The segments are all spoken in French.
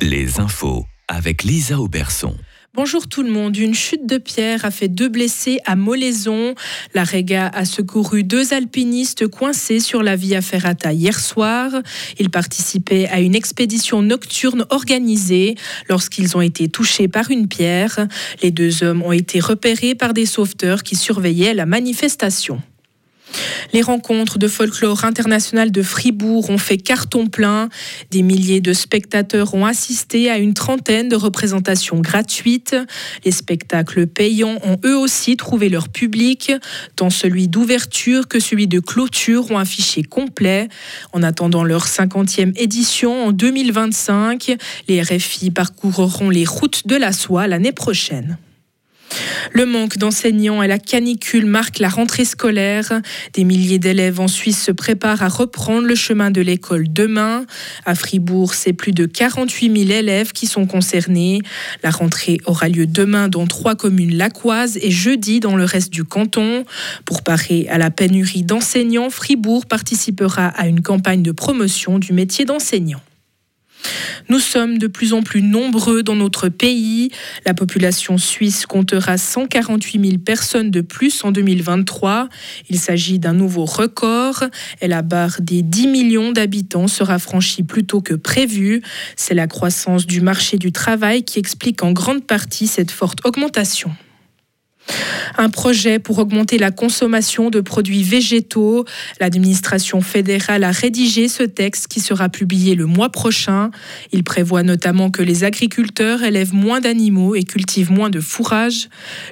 Les infos avec Lisa Auberson. Bonjour tout le monde. Une chute de pierre a fait deux blessés à Molaison. La Rega a secouru deux alpinistes coincés sur la Via Ferrata hier soir. Ils participaient à une expédition nocturne organisée lorsqu'ils ont été touchés par une pierre. Les deux hommes ont été repérés par des sauveteurs qui surveillaient la manifestation. Les rencontres de folklore international de Fribourg ont fait carton plein. Des milliers de spectateurs ont assisté à une trentaine de représentations gratuites. Les spectacles payants ont eux aussi trouvé leur public, tant celui d'ouverture que celui de clôture ont affiché complet. En attendant leur 50e édition en 2025, les RFI parcourront les routes de la soie l'année prochaine. Le manque d'enseignants et la canicule marquent la rentrée scolaire. Des milliers d'élèves en Suisse se préparent à reprendre le chemin de l'école demain. À Fribourg, c'est plus de 48 000 élèves qui sont concernés. La rentrée aura lieu demain dans trois communes laquoises et jeudi dans le reste du canton. Pour parer à la pénurie d'enseignants, Fribourg participera à une campagne de promotion du métier d'enseignant. Nous sommes de plus en plus nombreux dans notre pays. La population suisse comptera 148 000 personnes de plus en 2023. Il s'agit d'un nouveau record et la barre des 10 millions d'habitants sera franchie plus tôt que prévu. C'est la croissance du marché du travail qui explique en grande partie cette forte augmentation. Un projet pour augmenter la consommation de produits végétaux. L'administration fédérale a rédigé ce texte qui sera publié le mois prochain. Il prévoit notamment que les agriculteurs élèvent moins d'animaux et cultivent moins de fourrage.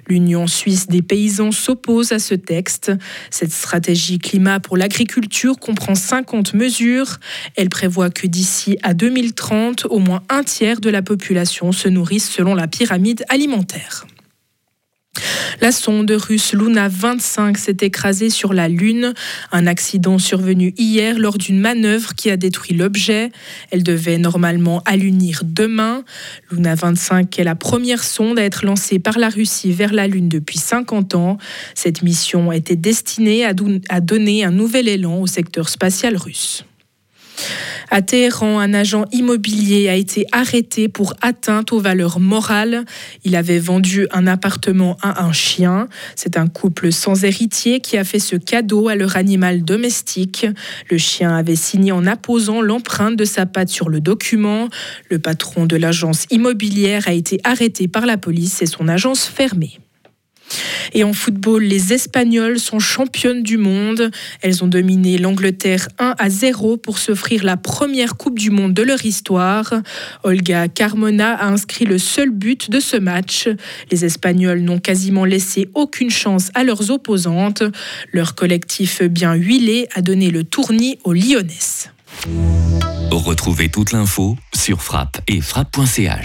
L'Union suisse des paysans s'oppose à ce texte. Cette stratégie climat pour l'agriculture comprend 50 mesures. Elle prévoit que d'ici à 2030, au moins un tiers de la population se nourrisse selon la pyramide alimentaire. La sonde russe Luna 25 s'est écrasée sur la Lune. Un accident survenu hier lors d'une manœuvre qui a détruit l'objet. Elle devait normalement allunir demain. Luna 25 est la première sonde à être lancée par la Russie vers la Lune depuis 50 ans. Cette mission était destinée à donner un nouvel élan au secteur spatial russe. À Téhéran, un agent immobilier a été arrêté pour atteinte aux valeurs morales. Il avait vendu un appartement à un chien. C'est un couple sans héritier qui a fait ce cadeau à leur animal domestique. Le chien avait signé en apposant l'empreinte de sa patte sur le document. Le patron de l'agence immobilière a été arrêté par la police et son agence fermée. Et en football, les Espagnols sont championnes du monde. Elles ont dominé l'Angleterre 1 à 0 pour s'offrir la première Coupe du Monde de leur histoire. Olga Carmona a inscrit le seul but de ce match. Les Espagnols n'ont quasiment laissé aucune chance à leurs opposantes. Leur collectif bien huilé a donné le tournis aux Lyonnaises. Retrouvez toute l'info sur frappe et frappe.ch.